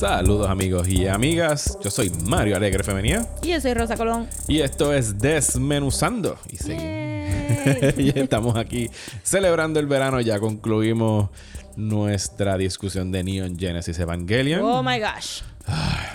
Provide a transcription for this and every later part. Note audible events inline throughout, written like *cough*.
Saludos amigos y amigas, yo soy Mario Alegre Femenía Y yo soy Rosa Colón. y esto es Desmenuzando. Y seguimos. *laughs* y estamos aquí celebrando el verano, ya concluimos nuestra discusión de Neon Genesis Evangelion. Oh my gosh.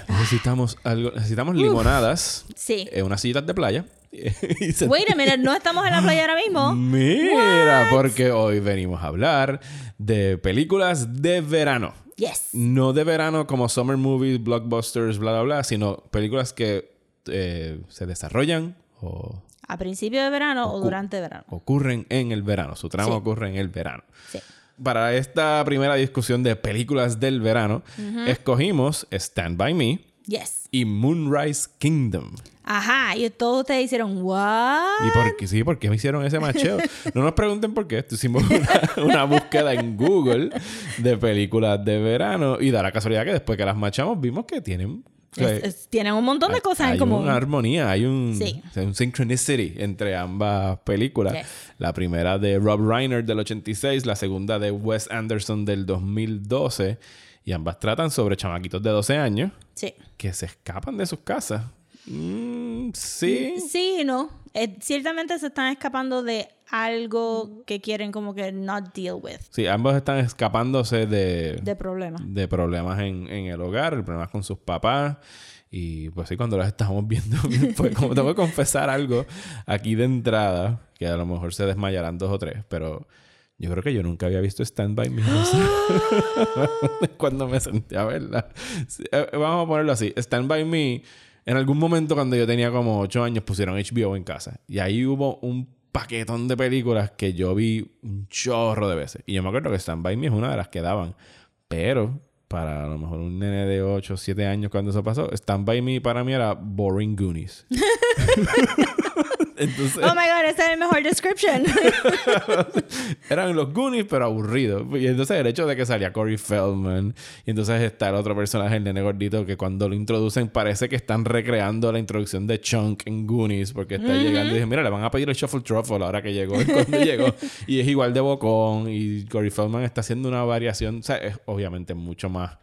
Necesitamos algo, necesitamos limonadas, Sí. eh, unas sillitas de playa. *laughs* Wait a minute, no estamos en la playa ahora mismo. Mira, porque hoy venimos a hablar de películas de verano. Yes. No de verano como summer movies, blockbusters, bla, bla, bla, sino películas que eh, se desarrollan o A principio de verano o durante verano. ocurren en el verano. Su trama Sí. ocurre en el verano. Sí. Para esta primera discusión de películas del verano, escogimos Stand By Me Yes. y Moonrise Kingdom. Ajá. Y todos ustedes hicieron, ¿what? ¿Y por qué? Sí, ¿por qué me hicieron ese macheo? No nos pregunten por qué. Hicimos una, *laughs* una búsqueda en Google de películas de verano y da la casualidad que después que las machamos vimos que tienen... Es- es- tienen un montón de hay- cosas hay en común. una armonía, hay un, Sí. o sea, un synchronicity entre ambas películas. Yes. La primera de Rob Reiner del 86, la segunda de Wes Anderson del 2012. Y ambas tratan sobre chamaquitos de 12 años Sí. que se escapan de sus casas. Mm, sí. Sí y no. Eh, ciertamente se están escapando de algo que quieren como que not deal with. Sí, ambos están escapándose de, De problemas. de problemas en, en el hogar, problemas con sus papás. Y pues sí, cuando las estamos viendo, *laughs* pues como tengo que confesar algo aquí de entrada, que a lo mejor se desmayarán dos o tres, pero yo creo que yo nunca había visto Stand By Me cuando me senté a verla. Eh, Vamos a ponerlo así, Stand By Me, en algún momento cuando yo tenía como ocho años pusieron HBO en casa y ahí hubo un paquetón de películas que yo vi un chorro de veces. Y yo me acuerdo que Stand By Me es una de las que daban. Pero para a lo mejor un nene de 8 o 7 años cuando eso pasó, Stand By Me para mí era Boring Goonies. *laughs* Entonces, Oh my god, esa es el mejor description. *laughs* eran los Goonies, pero aburridos. Y entonces el hecho de que salía Corey Feldman, y entonces está el otro personaje, el nene gordito, que cuando lo introducen parece que están recreando la introducción de Chunk en Goonies, porque está llegando y dije, mira, le van a pedir el Shuffle Truffle ahora que llegó, y cuando llegó. *laughs* Y es igual de bocón, y Corey Feldman está haciendo una variación, o sea, es obviamente mucho más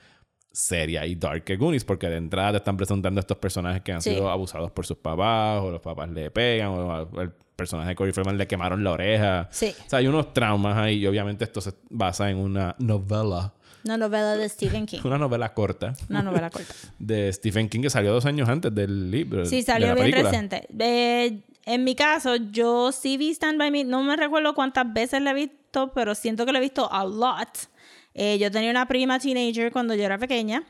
seria y dark que Goonies, porque de entrada te están presentando estos personajes que han Sí. sido abusados por sus papás, o los papás le pegan, o el personaje de Corey Feldman le quemaron la oreja. Sí. O sea, hay unos traumas ahí y obviamente esto se basa en una novela, Una novela de Stephen King. *laughs* una novela corta Una novela corta. *laughs* de Stephen King que salió dos años antes del libro. Sí, de salió la bien película. reciente. Eh, en mi caso, yo sí vi Stand By Me. No me recuerdo cuántas veces la he visto, pero siento que la he visto a lot. Eh, yo tenía una prima teenager cuando yo era pequeña.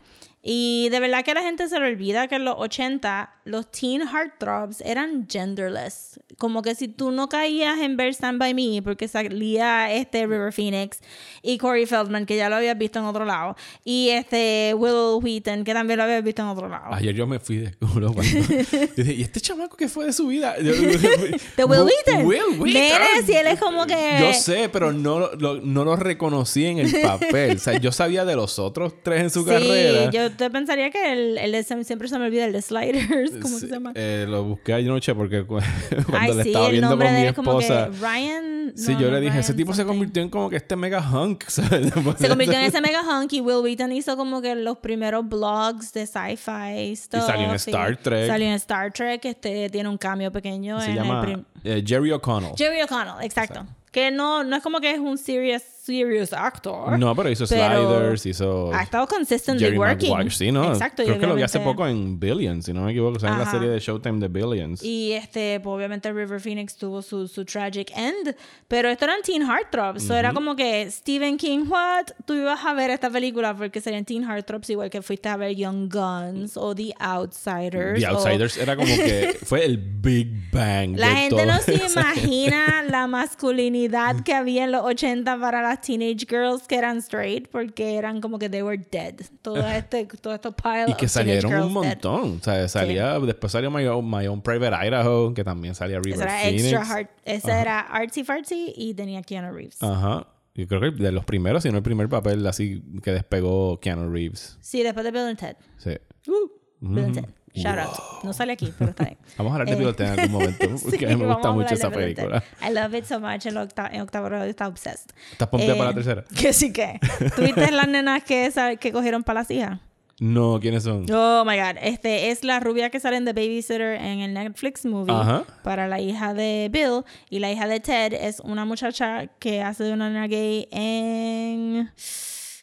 Y de verdad que la gente se le olvida que en los 80 los teen heartthrobs eran genderless. Como que si tú no caías en ver Stand By Me porque salía este River Phoenix y Corey Feldman, que ya lo habías visto en otro lado, y este Will Wheaton, que también lo habías visto en otro lado. Ayer yo me fui de culo cuando... *laughs* ¿y este chamaco qué fue de su vida? *laughs* De Will Wheaton. Will Wheaton. Si él es como que... Yo sé, pero no lo, no lo reconocí en el papel. O sea, yo sabía de los otros tres en su sí, carrera. yo te pensaría que el, el de- siempre se me olvida el de Sliders, *laughs* ¿cómo Sí, se llama? eh, lo busqué anoche porque cu- *laughs* cuando Ay, le sí, estaba viendo con mi de él es como que esposa. Ryan... Sí, no, yo no, le dije, ese Ryan tipo se something. convirtió en como que este mega hunk. *laughs* ¿sabes? Se convirtió en ese mega hunk y Will Wheaton hizo como que los primeros blogs de sci-fi stuff. salió en Star Trek. Salió en Star Trek, este tiene un cambio pequeño Se en llama el eh, Jerry O'Connell. Jerry O'Connell, exacto. Que no, no es como que es un serious, serious actor. No, pero hizo pero Sliders, hizo Ha estado consistently Jerry working. Maguire. Sí, ¿no? Exacto. Creo que lo vi hace poco en Billions, si no me equivoco. O sea, en la serie de Showtime de Billions. Y este, pues obviamente River Phoenix tuvo su, su tragic end. Pero esto eran teen heartthrobs. So era como que Stephen King, what? Tú ibas a ver esta película porque serían teen heartthrobs igual que fuiste a ver Young Guns o The Outsiders. The o- Outsiders era como que *laughs* fue el Big Bang. La de gente todo. no se *laughs* imagina la masculinidad que había en los 80 para la las teenage girls que eran straight porque eran como que they were dead. Todo este, todo estos pile Y que salieron un montón. O sea, salía, después salió My Own, My Own Private Idaho, que también salía River Esa era Phoenix. extra hard. Esa era artsy fartsy y tenía Keanu Reeves. Ajá. Yo creo que de los primeros, si no el primer papel así que despegó Keanu Reeves. Sí, después de Bill and Ted. Sí. Bill and Ted. Shout out. No sale aquí, pero está bien. *laughs* Vamos a hablar de Eh, en algún *laughs* momento, porque Sí, a mí me gusta mucho esa película. I love it so much. En, octa en octavo grado está obsessed. ¿Estás pompeada para la Eh, tercera? *laughs* Que sí que. ¿Tuviste las nenas que, que cogieron para las hijas? No, ¿quiénes son? Oh my god. Este es la rubia que sale en The Babysitter en el Netflix movie Ajá. para la hija de Bill. Y la hija de Ted es una muchacha que hace de una nena gay en.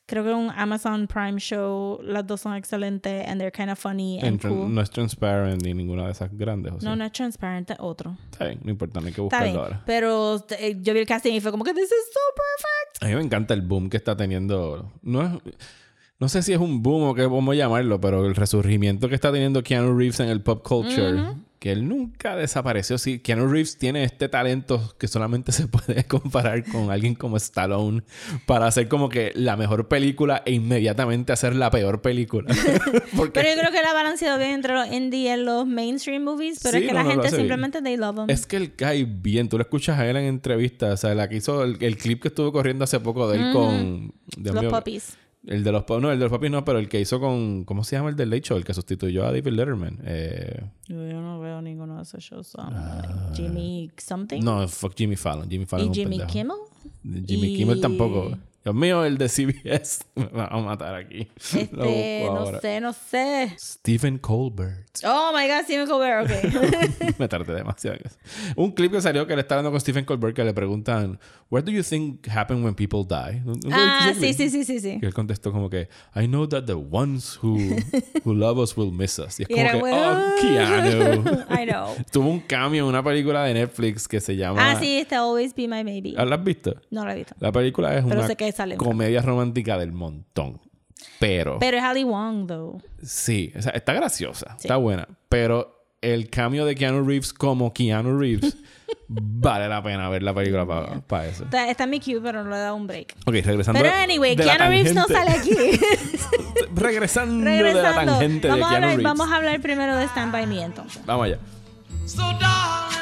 Creo que un Amazon Prime show. Las dos son excelentes and they're kind of funny and cool. No es transparent ni ninguna de esas grandes. ¿o sí? No, no es transparente, otro. Está bien, no importa, no hay que Está buscarlo bien. ahora. Pero eh, yo vi el casting y fue como que this is so perfect. A mí me encanta el boom que está teniendo. No es. No sé si es un boom o qué a llamarlo, pero el resurgimiento que está teniendo Keanu Reeves en el pop culture, que él nunca desapareció. Sí, Keanu Reeves tiene este talento que solamente *laughs* se puede comparar con alguien como Stallone para hacer como que la mejor película e inmediatamente hacer la peor película. *laughs* Porque Pero yo creo que él ha balanceado bien entre los indie y los mainstream movies. Pero Sí, es que no, la gente simplemente they love him. es que él cae bien. Tú lo escuchas a él en entrevistas. O sea, la que hizo el, el clip que estuvo corriendo hace poco de él con. Dios los mío, puppies. El de los no, el de los papis no, pero el que hizo con ¿cómo se llama el del Late Show? El que sustituyó a David Letterman. Eh, Yo no veo ninguno de esos shows. like, Jimmy something. Ah. no, fuck Jimmy Fallon. Jimmy Fallon. y Jimmy. Kimmel. Jimmy y- Kimmel tampoco. Dios mío, el de CBS. *laughs* Me va a matar aquí. Este, no ahora. sé, no sé. Stephen Colbert. Oh my god, Stephen Colbert, ok. *laughs* Me tardé demasiado. Un clip que salió que le está hablando con Stephen Colbert que le preguntan, What do you think happen when people die? ¿Nunca viste ah, sí, sí, sí, sí, sí. Y él contestó como que, I know that the ones who, *laughs* who love us will miss us. Y es Y como era que, bueno. oh, Keanu. I know. Tuvo un cambio en una película de Netflix que se llama... Ah, sí, este Always Be My Maybe. ¿La has visto? No lo he visto. La película es Pero una sé que sale. comedia romántica del montón. Pero, Pero es Ali Wong, though. sí, o sea, está graciosa, está buena. Pero el cambio de Keanu Reeves como Keanu Reeves *laughs* vale la pena ver la película para eso. Está, está en mi queue, pero no le he dado un break. Ok, regresando. Pero anyway, de la Keanu Reeves no sale aquí. *laughs* regresando, de la Regresando. tangente de Vamos a, Keanu hablar, Reeves. vamos a hablar primero de Stand By Me, entonces. Vamos allá. So darling, darling,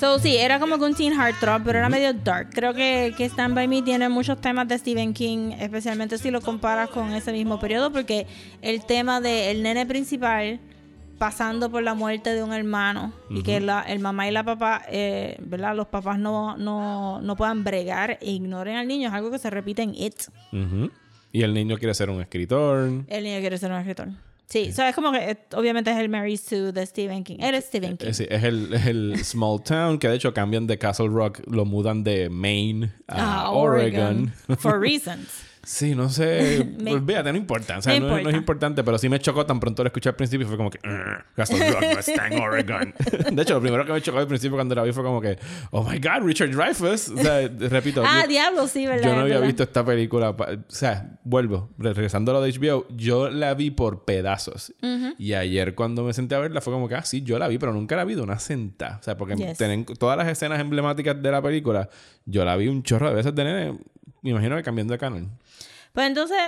So, sí, era como que un teen heartthrob, pero era medio dark. Creo que, que Stand By Me tiene muchos temas de Stephen King, especialmente si lo comparas con ese mismo periodo, porque el tema del nene principal pasando por la muerte de un hermano y que la, el mamá y la papá, eh, ¿verdad? Los papás no, no, no puedan bregar e ignoren al niño, es algo que se repite en It. Y el niño quiere ser un escritor. El niño quiere ser un escritor. Sí, so es como que eh, obviamente es el Mary Sue de Stephen King. Él es Stephen King. Eh, sí, es, el, es el small town que de hecho cambian de Castle Rock, lo mudan de Maine a Ah, Oregon. For *laughs* reasons. Sí, no sé. *laughs* Me- Olvídate, no importa. O sea, No no, no importa. es importante, pero sí me chocó tan pronto lo escuché al principio. Fue como que, "Ugh, Castle Rock en Oregon. *laughs* de hecho, lo primero que me chocó al principio cuando la vi fue como que, oh my god, Richard Dreyfuss. O sea, *laughs* repito. Ah, yo- diablo, sí, ¿verdad? Yo no había ¿verdad? visto esta película. O sea, vuelvo, re- regresando a lo de HBO, yo la vi por pedazos. Y ayer cuando me senté a verla fue como que, ah, sí, yo la vi, pero nunca la vi de una senta. O sea, porque Yes. tienen todas las escenas emblemáticas de la película, yo la vi un chorro de veces de nene. Me imagino que cambiando de canal. Pues entonces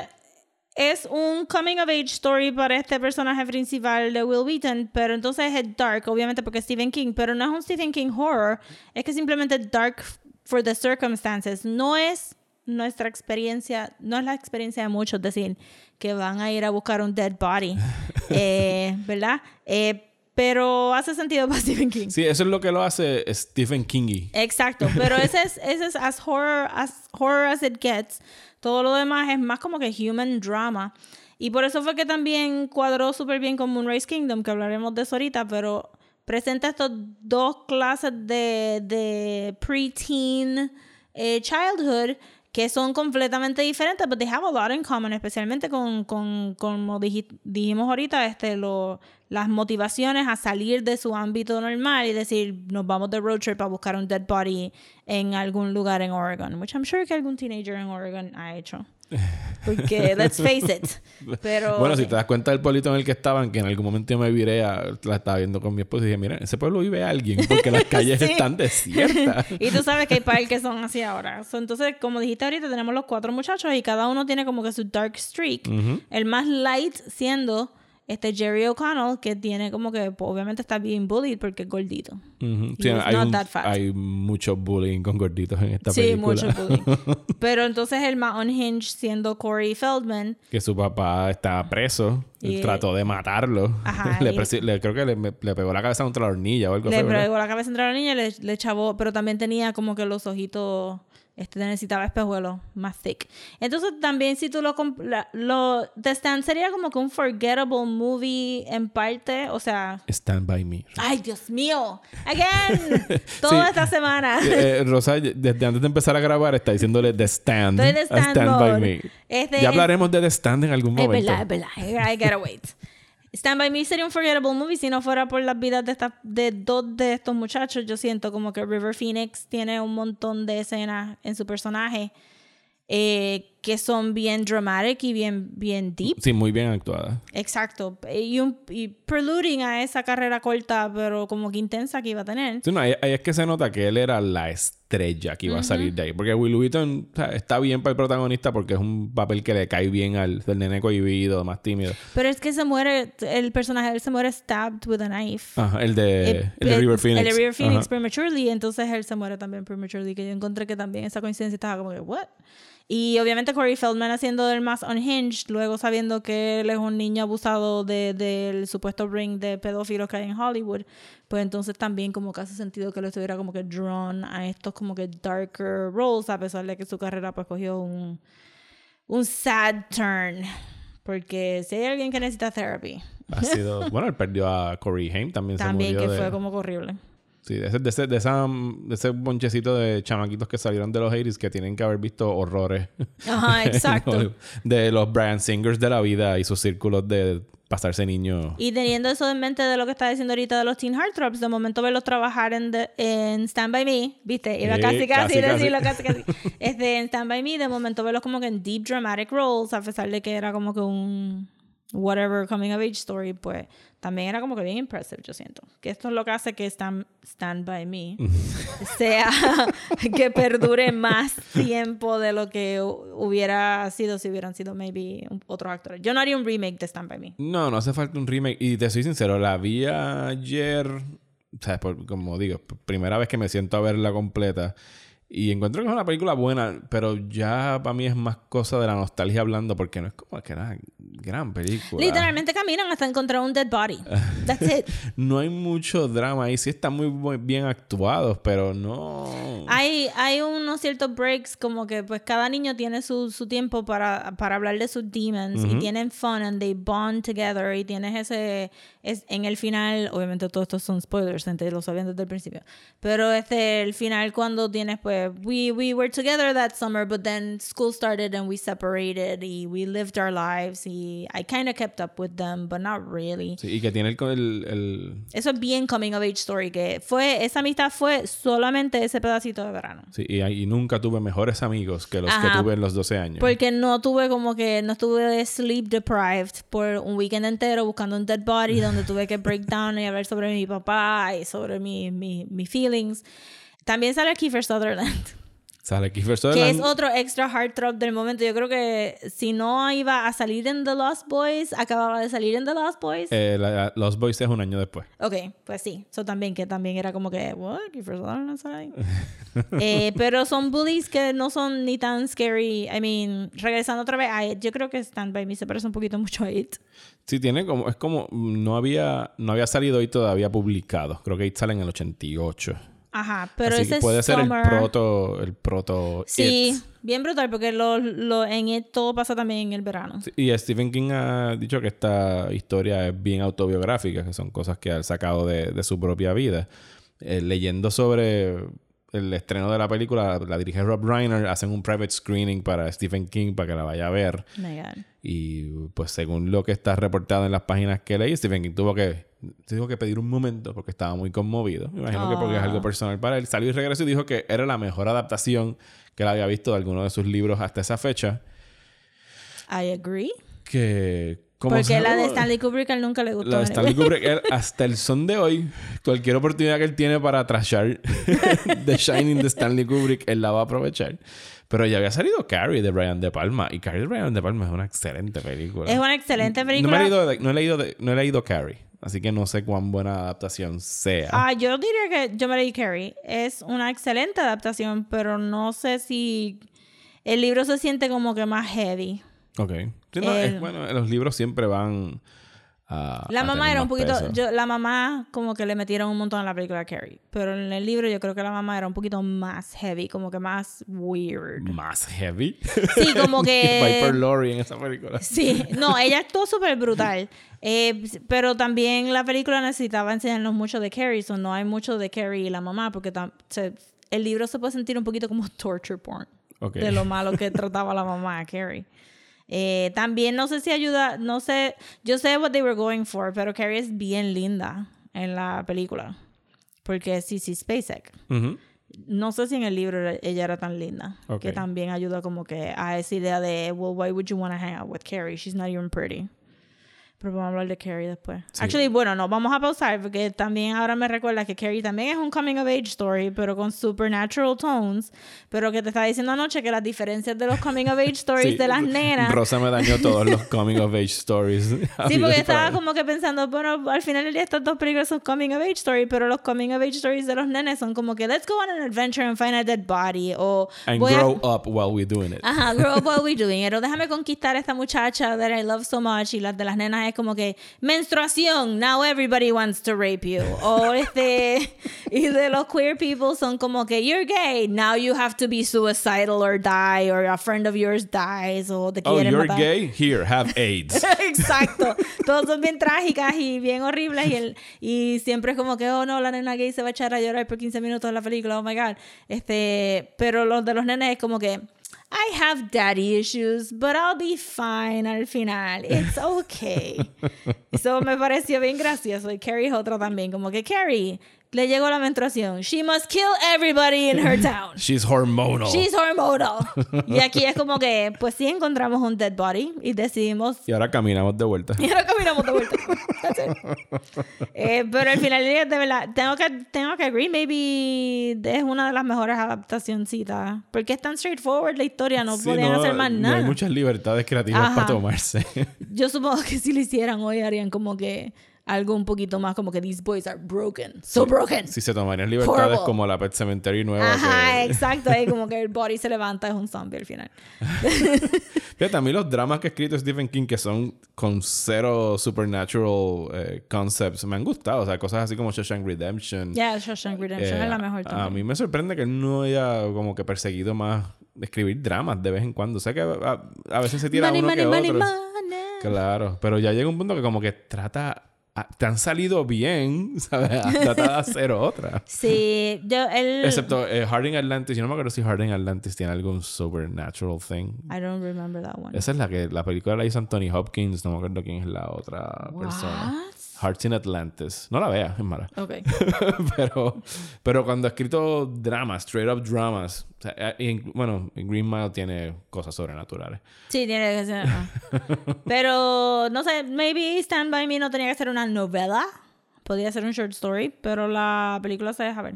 es un coming of age story para este personaje principal de Will Wheaton, pero entonces es dark, obviamente porque es Stephen King, pero no es un Stephen King horror, es que simplemente dark for the circumstances. No es nuestra experiencia, no es la experiencia de muchos decir que van a ir a buscar un dead body, *laughs* eh, ¿verdad? Eh, pero hace sentido *laughs* para Stephen King. Sí, eso es lo que lo hace Stephen Kingy. Exacto, pero ese es, ese es as horror as horror as it gets. Todo lo demás es más como que human drama. Y por eso fue que también cuadró súper bien con Moonrise Kingdom, que hablaremos de eso ahorita, pero presenta estos dos clases de, de preteen eh, childhood que son completamente diferentes, but they have a lot in common, especialmente con, con como diji- dijimos ahorita, este, lo, las motivaciones a salir de su ámbito normal y decir, nos vamos de road trip a buscar un dead body en algún lugar en Oregon, which I'm sure que algún teenager en Oregon ha hecho. *laughs* Porque, let's face it. Pero, Bueno, si te das cuenta del pueblito en el que estaban, que en algún momento yo me viré, a, la estaba viendo con mi esposa y dije, mira, en ese pueblo vive alguien porque las *laughs* calles Sí. están desiertas. *laughs* Y tú sabes que hay par que son así ahora. So, entonces, como dijiste ahorita, tenemos los cuatro muchachos y cada uno tiene como que su dark streak. El más light siendo este Jerry O'Connell, que tiene como que, pues, obviamente está bien bullied porque es gordito. Ujú. He Sí, hay, not that fat. hay mucho bullying con gorditos en esta sí, película. mucho bullying. *laughs* Pero entonces el más unhinged siendo Corey Feldman. que su papá estaba preso. Y- trató de matarlo. Ajá, *laughs* le, y- le- creo que le, le pegó la cabeza contra la hornilla o algo Le así. ¿verdad? pegó la cabeza entre la niña y le, le chavó, pero también tenía como que los ojitos, este necesitaba espejuelos más thick. Entonces también si tú lo, lo The Stand sería como que un forgettable movie en parte, o sea, Stand by me. ay Dios mío, again, *laughs* toda Sí. esta semana. Eh, eh, Rosa, desde antes de empezar a grabar, está diciéndole The Stand. A stand stand by me. Este ya es- hablaremos de The Stand en algún Es momento. verdad, es verdad. I gotta wait. Stand By Me sería un forgettable movie si no fuera por las vidas de, esta- de dos de estos muchachos. Yo siento como que River Phoenix tiene un montón de escenas en su personaje eh, que son bien dramatic y bien, bien deep. Sí, muy bien actuada. Exacto. Y, un, y preluding a esa carrera corta, pero como que intensa que iba a tener. Sí, no, ahí, ahí es que se nota que él era la estrella que iba a salir de ahí. Porque Will Wheaton o sea, está bien para el protagonista porque es un papel que le cae bien al del nene cohibido, más tímido. Pero es que se muere, el personaje de él se muere stabbed with a knife. Ajá, el de, Eh, el de River Phoenix. El de River Phoenix Ajá. prematurely, entonces él se muere también prematurely, que yo encontré que también esa coincidencia estaba como que, ¿what? Y obviamente Corey Feldman haciendo el más unhinged, luego sabiendo que él es un niño abusado de- del supuesto ring de pedófilos que hay en Hollywood, pues entonces también como que hace sentido que lo estuviera como que drawn a estos como que darker roles, a pesar de que su carrera pues cogió un, un sad turn. Porque si hay alguien que necesita therapy, Ha sido... *laughs* bueno, él perdió a Corey Haim también. se también murió que de- fue como horrible. Sí, de ese, de, ese, de, esa, de ese bonchecito de chamaquitos que salieron de los 80s que tienen que haber visto horrores. Ajá, *laughs* exacto. de los Brian Singers de la vida y sus círculos de pasarse niño. Y teniendo eso en mente de lo que está diciendo ahorita de los Teen Heartthrobs, de momento verlos trabajar en, the- en Stand By Me, ¿viste? Iba Sí, casi, casi, casi, decirlo, casi. casi, casi. *laughs* Este, en Stand By Me, de momento verlos como que en deep dramatic roles, a pesar de que era como que un whatever coming of age story, pues también era como que bien impressive, yo siento. Que esto es lo que hace que Stand, Stand By Me *laughs* sea *laughs* que perdure más tiempo de lo que hu- hubiera sido si hubieran sido maybe otros actores. Yo no haría un remake de Stand By Me. No, no hace falta un remake. Y te soy sincero, la vi ayer. O sea, por- como digo, primera vez que me siento a verla completa. Y encuentro que es una película buena, pero ya para mí es más cosa de la nostalgia hablando, porque no es como que era gran película. Literalmente caminan hasta encontrar un dead body. That's it. *laughs* No hay mucho drama ahí. Sí están muy bu- bien actuados, pero no. Hay, hay unos ciertos breaks como que pues cada niño tiene su, su tiempo para, para hablar de sus demons y tienen fun and they bond together y tienes ese es, en el final, obviamente todos estos son spoilers, gente lo sabían desde el principio, pero este el final cuando tienes pues we, we were together that summer but then school started and we separated y we lived our lives y I kind of kept up with them but not really. Sí, y que tiene el, el, el- Eso es bien coming of age story, que fue, esa amistad fue solamente ese pedacito de verano. Sí, y, y nunca tuve mejores amigos que los Ajá. que tuve en los 12 años. Porque no tuve como que, no estuve sleep deprived por un weekend entero buscando un dead body donde tuve que break down y hablar sobre mi papá y sobre mi, mi, mis feelings. También sale Kiefer Sutherland, Sale Kiefer que Sutherland. es otro extra heartthrob del momento. Yo creo que si no iba a salir en The Lost Boys, acababa de salir en The Lost Boys. Eh, la- Los Boys es un año después. Ok, pues sí. Eso también, que también era como que, what? Kiefer Sutherland sale ahí? *laughs* Eh, pero son bullies que no son ni tan scary. I mean, regresando otra vez a It, yo creo que Stand By Me se parece un poquito mucho a It. Sí, tiene como... Es como... No había, no había salido hoy todavía publicado. Creo que ahí sale en el 88. Ajá, pero Así ese que puede ser summer- el proto... El proto Sí, It. bien brutal, porque lo, lo, en It todo pasa también en el verano. Sí, Y Stephen King ha dicho que esta historia es bien autobiográfica, que son cosas que ha sacado de, de su propia vida. Eh, leyendo sobre el estreno de la película, la dirige Rob Reiner, hacen un private screening para Stephen King para que la vaya a ver. Oh my God. Y pues según lo que está reportado en las páginas que leí, Stephen King tuvo que, tuvo que pedir un momento porque estaba muy conmovido. Me imagino que porque es algo personal para él. Salió y regresó y dijo que era la mejor adaptación que él había visto de alguno de sus libros hasta esa fecha. I agree. Que... como Porque la de Stanley Kubrick él nunca le gustó. La de Stanley Kubrick, él, hasta el son de hoy, cualquier oportunidad que él tiene para trashar *laughs* The Shining de Stanley Kubrick, él la va a aprovechar. Pero ya había salido Carrie de Brian De Palma. Y Carrie de Brian De Palma es una excelente película. Es una excelente No, me he película. leído no, he leído no he leído Carrie. Así que no sé cuán buena adaptación sea. Ah, yo diría que yo me leí Carrie. Es una excelente adaptación, pero no sé si el libro se siente como que más heavy. Ok. Sí, no, El- es, bueno, los libros siempre van a. La a mamá era un poquito, yo, la mamá como que le metieron un montón a la película de Carrie, pero en el libro yo creo que la mamá era un poquito más heavy, como que más weird. Más heavy. Sí, como *laughs* que Viper Laurie en esa película. Sí, no, *laughs* ella actuó súper brutal. Eh, pero también la película necesitaba enseñarnos mucho de Carrie, so no hay mucho de Carrie y la mamá, porque se- el libro se puede sentir un poquito como torture porn Ok. de lo malo que trataba la mamá a Carrie. Eh, también no sé si ayuda, no sé, yo sé what they were going for, pero Carrie es bien linda en la película, porque es Cece Spacek. No sé si en el libro ella era tan linda. Ok. Que también ayuda como que a esa idea de, well, why would you want to hang out with Carrie? She's not even pretty. Pero vamos a hablar de Carrie después. Actually, bueno, no, vamos a pausar porque también ahora me recuerda que Carrie también es un coming of age story, pero con supernatural tones. Pero que te estaba diciendo anoche que las diferencias de los coming of age *laughs* stories Sí, de las nenas. Rosa me dañó todos los *laughs* coming of age stories. Sí, *laughs* porque estaba como que pensando, bueno, al final del día estas dos películas son coming of age story, pero los coming of age stories de los nenes son como que let's go on an adventure and find a dead body o And voy a- grow up while we're doing it. Ajá, grow up while we're doing it. O déjame conquistar a esta muchacha that I love so much. Y las de las nenas es como que menstruación, now everybody wants to rape you. O *laughs* este, y de los queer people son como que you're gay, now you have to be suicidal or die, or a friend of yours dies, o te Oh, quieren you're matar. gay? Here, have *laughs* AIDS. Exacto. *laughs* Todos son bien trágicas y bien horribles. Y, el, y siempre es como que, oh no, la nena gay se va a echar a llorar por 15 minutos en la película. Oh my God. Este, pero los de los nenes es como que, I have daddy issues, but I'll be fine al final. It's okay. *laughs* Eso me pareció bien gracioso. Y Carrie es otra también. Como que, Carrie, le llegó la menstruación. She must kill everybody in her *laughs* town. She's hormonal. She's hormonal. Y aquí es como que, pues sí encontramos un dead body y decidimos Y ahora caminamos de vuelta. y ahora caminamos de vuelta. That's it. Eh, pero al final del día, de verdad, tengo que, tengo que agree, maybe es una de las mejores adaptacioncitas. Porque es tan straightforward la historia, no Sí, podían no, hacer más no nada. Hay muchas libertades creativas Ajá. para tomarse. Yo supongo que si lo hicieran hoy harían como que algo un poquito más como que these boys are broken. So broken. si se tomarían libertades Horrible. como la Pet Cemetery nueva. Ajá, que... exacto. Ahí como que el *laughs* body se levanta, es un zombie al final. *laughs* Fíjate, a mí los dramas que ha escrito Stephen King que son con cero supernatural eh, concepts me han gustado. O sea, cosas así como Shawshank Redemption. Ya, Shawshank Redemption Eh, es la mejor a, también. a mí me sorprende que él no haya como que perseguido más escribir dramas de vez en cuando. O sea que a, a veces se tira money, uno money, que money, otro. Claro, pero ya llega un punto que como que trata... te han salido bien, *laughs* ¿sabes? De hacer otra. Sí, yo, él... Excepto eh, Harding Atlantis. Yo no me acuerdo si Harding Atlantis tiene algún supernatural thing. I don't remember that one. Esa es la que la película la hizo Anthony Hopkins. No me acuerdo quién es la otra persona. Hearts in Atlantis. No la veas, es mala. Ok. *laughs* pero, pero cuando ha escrito dramas, straight up dramas. o sea, eh, en- bueno, en Green Mile tiene cosas sobrenaturales. Sí, tiene que ser. *laughs* Pero, no sé, maybe Stand By Me no tenía que ser una novela. Podía ser un short story, pero la película se deja ver.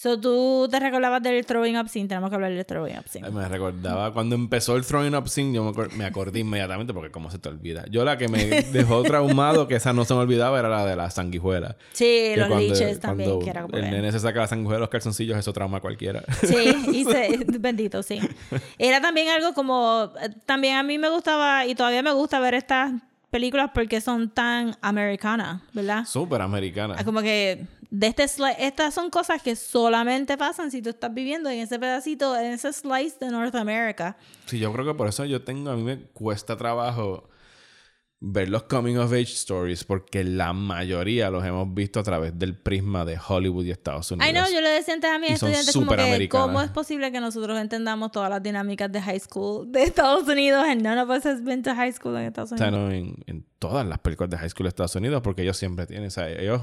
So, tú te recordabas del Throwing Up Scene. Tenemos que hablar del Throwing Up Scene. Me recordaba cuando empezó el Throwing Up Scene, yo me, acor- me acordé inmediatamente porque cómo se te olvida. Yo la que me dejó traumado, que esa no se me olvidaba, era la de la sanguijuela. Sí, Que los cuando- leeches también, que era como el nene se saca la sanguijuela de los calzoncillos, eso trauma a cualquiera. Sí, *laughs* y se- bendito, sí. Era también algo como, eh, también a mí me gustaba y todavía me gusta ver estas películas porque son tan americanas, ¿verdad? Súper americana. Ah, Como que de este sli- estas son cosas que solamente pasan si tú estás viviendo en ese pedacito, en ese slice de North America. Sí, yo creo que por eso yo tengo, a mí me cuesta trabajo ver los coming of age stories porque la mayoría los hemos visto a través del prisma de Hollywood y Estados Unidos. Ay, no, yo le decía antes a mis estudiantes como que. ¿cómo es posible que nosotros entendamos todas las dinámicas de high school de Estados Unidos? And none of us has been to high school en Estados O sea, Unidos. no, en, en todas las películas de High School de Estados Unidos, porque ellos siempre tienen, o sea, ellos,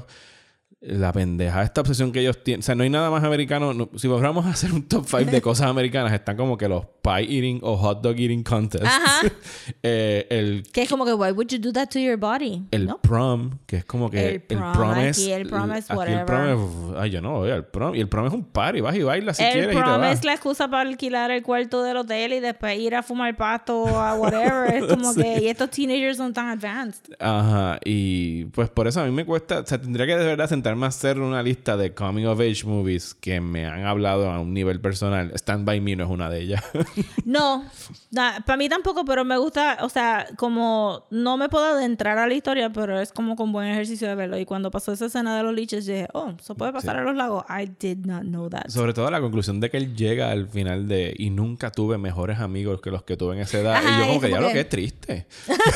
la pendeja, esta obsesión que ellos tienen, o sea, no hay nada más americano, no- si a hacer un top 5 de cosas americanas, están como que los pie eating o hot dog eating contests, Ajá. *laughs* Eh, el, Que es como que, why would you do that to your body? el ¿No? prom, que es como que El prom, aquí el prom es aquí el prom es, ay, yo no voy al prom, y el prom es un party, vas y bailas si el quieres y te prom vas. es la excusa para alquilar el cuarto del hotel y después ir a fumar pasto o a whatever. es *laughs* como Sí. que, y estos teenagers son tan advanced. Ajá, y pues por eso a mí me cuesta, o sea, tendría que de verdad sentarme a hacer una lista de coming of age movies que me han hablado a un nivel personal. Stand By Me no es una de ellas. *laughs* No, para mí tampoco, pero me gusta, o sea, como no me puedo adentrar a la historia, pero es como con buen ejercicio de verlo. Y cuando pasó esa escena de los liches, dije, oh, eso puede pasar Sí. a los lagos. I did not know that. Sobre todo la conclusión de que él llega al final de y nunca tuve mejores amigos que los que tuve en esa edad. Ajá, y yo como que ya lo que es triste. *laughs*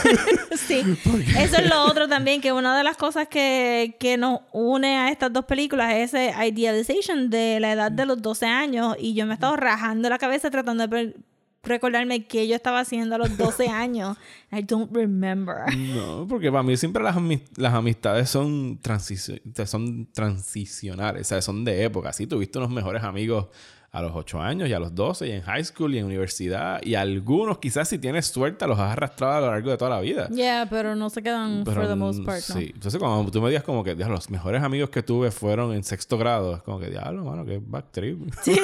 Sí, *laughs* eso es lo otro también, que una de las cosas que, que nos une a estas dos películas es ese idealization de la edad de los 12 años y yo me he estado rajando la cabeza tratando de recordarme qué yo estaba haciendo a los 12 *laughs* años. I don't remember. No, porque para mí siempre las, ami- las amistades son, transici- son transicionales, o sea, son de época. Sí, tuviste unos mejores amigos a los 8 años y a los 12 y en high school y en universidad y algunos quizás si tienes suerte los has arrastrado a lo largo de toda la vida. Yeah, pero no se quedan Pero, for the most part, ¿no? Sí. Entonces, cuando tú me digas como que "Diablo, los mejores amigos que tuve fueron en sexto grado, es como que, diablo, mano, que backtrip. *laughs* Sí,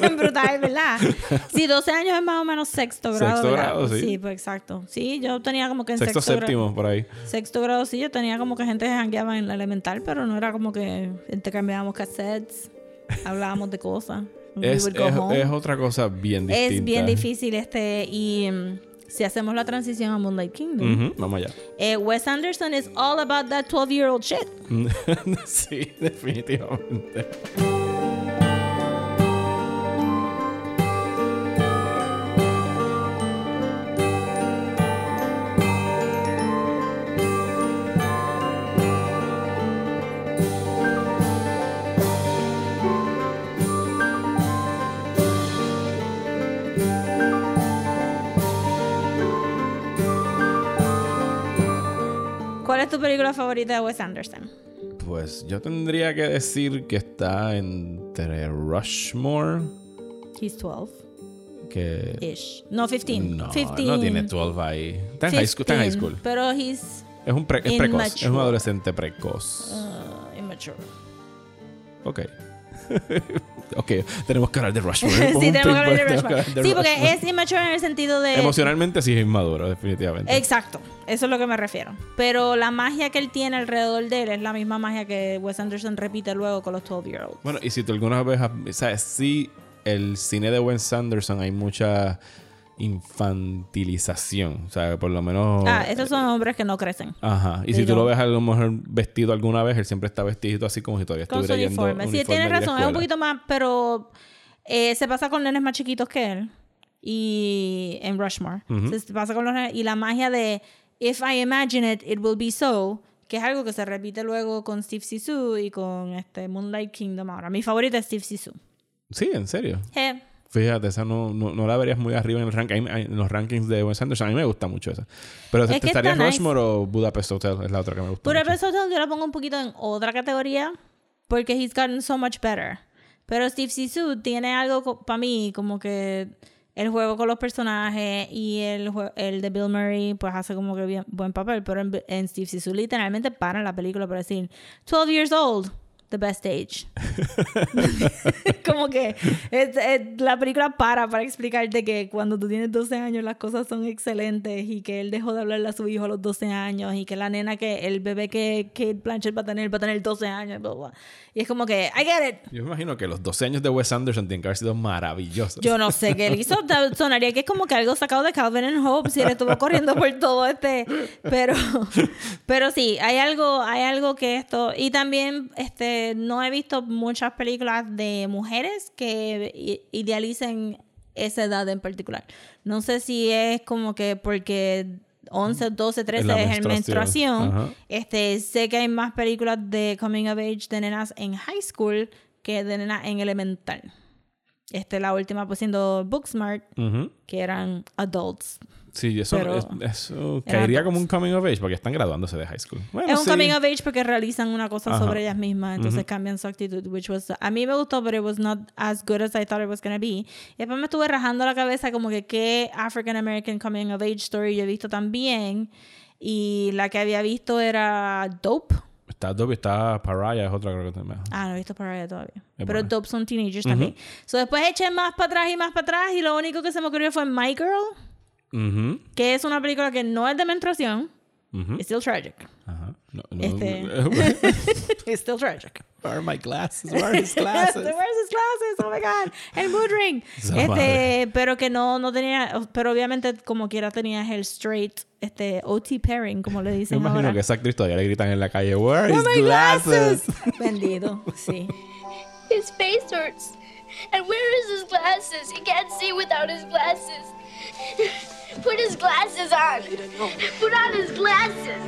bien brutal, ¿verdad? *laughs* Sí, 12 años es más o menos sexto grado. Sexto ¿verdad? grado, sí. pues exacto. Sí, yo tenía como que en Sexto, sexto, séptimo, por ahí. Sexto grado, sí, yo tenía como que gente que jangueaba en la elemental, pero no era como que intercambiábamos cassettes, hablábamos de cosas. Es, es, es otra cosa bien distinta. Es bien difícil este y mm, si hacemos la transición a Moonlight Kingdom. Ujú, Vamos allá. eh, Wes Anderson is all about that 12 year old shit. *laughs* sí, definitivamente. ¿Cuál es tu película favorita de Wes Anderson? Pues yo tendría que decir que está entre Rushmore, He's 12. que... Ish. No, 15. No, 15. no tiene 12 ahí. Está en high school. Está en high 15, school. Pero he's Es, un pre- es precoz. Es un adolescente precoz. uh, immature. Ok. *laughs* ok, tenemos que hablar de Rushmore. *laughs* sí, tenemos que hablar de Rushmore. Sí, porque es immature en el sentido de... Emocionalmente sí es inmaduro, definitivamente. Exacto, eso es lo que me refiero. Pero la magia que él tiene alrededor de él es la misma magia que Wes Anderson repite luego con los 12 year olds. Bueno, y si tú alguna vez. O sea, sí, el cine de Wes Anderson hay mucha infantilización. O sea, por lo menos... Ah, esos son hombres que no crecen. Ajá. Y si tú lo ves a lo mejor vestido alguna vez, él siempre está vestido así como si todavía Con su estuviera yendo uniforme. Sí, tienes razón, es un poquito más, pero eh, se pasa con nenes más chiquitos que él. Y en Rushmore. Se pasa con los nenes. Y la magia de If I imagine it, it will be so. Que es algo que se repite luego con Steve Sisu y con este Moonlight Kingdom ahora. Mi favorita es Steve Sisu. Sí, en serio. Eh, Fíjate, esa no, no, no la verías muy arriba en, el rank, en los rankings de Wes Anderson. A mí me gusta mucho esa. Pero Es ¿te estaría está nice. Rushmore o Budapest Hotel? Es la otra que me gusta. Budapest Hotel yo la pongo un poquito en otra categoría porque he's gotten so much better. Pero Steve Sisu tiene algo para mí como que el juego con los personajes y el, el de Bill Murray pues hace como que bien, buen papel. Pero en, en Steve Sisu literalmente paran la película para decir 12 years old, the best age. *laughs* como que es- es- la película para para explicarte que cuando tú tienes 12 años las cosas son excelentes y que él dejó de hablarle a su hijo a los 12 años y que la nena que el bebé que Kate Blanchett va a tener va a tener 12 años bla, bla. y es como que I get it Yo me imagino que los 12 años de Wes Anderson tienen que haber sido maravillosos. yo no sé qué él hizo *laughs* sonaría que es como que algo sacado de Calvin and Hope si él estuvo corriendo por todo este pero pero sí hay algo hay algo que esto y también este no he visto muchas películas de mujeres que idealicen esa edad en particular no sé si es como que porque 11, 12, 13 la es el menstruación. Ajá. Este, sé que hay más películas de coming of age de nenas en high school que de nenas en elemental. Este, la última pues siendo Booksmart, Ujú. que eran adults. Sí, eso, es- eso caería como un coming of age porque están graduándose de high school. Bueno, es un sí. coming of age porque realizan una cosa Ajá. sobre ellas mismas, entonces cambian su actitud, which was a mí me gustó, pero it was not as good as I thought it was gonna be. Y después me estuve rajando la cabeza como que qué African American coming of age story yo he visto también y la que había visto era Dope. Está Dobby, está Pariah, es otra creo que también. Ah, no he visto Pariah todavía. Es Pero buena. Dope son teenagers también. So después eché más para atrás y más para atrás y lo único que se me ocurrió fue My Girl, Ujú, que es una película que no es de menstruación, ujú. it's still tragic. Ajá. No, no, Este- *laughs* It's still tragic. Where are my glasses? Where are his *laughs* Where's glasses? his glasses? Oh my god. El mood ring. Esa Este, madre. pero que no, no tenía, pero obviamente como quiera tenía el straight, este, OT pairing, como le Me dicen imagino ahora. que esa actriz todavía le gritan en la calle, Where are Oh his my glasses? Bendito, sí. His face hurts. And where is his glasses? He can't see without his glasses. Put his glasses on. Put on his glasses.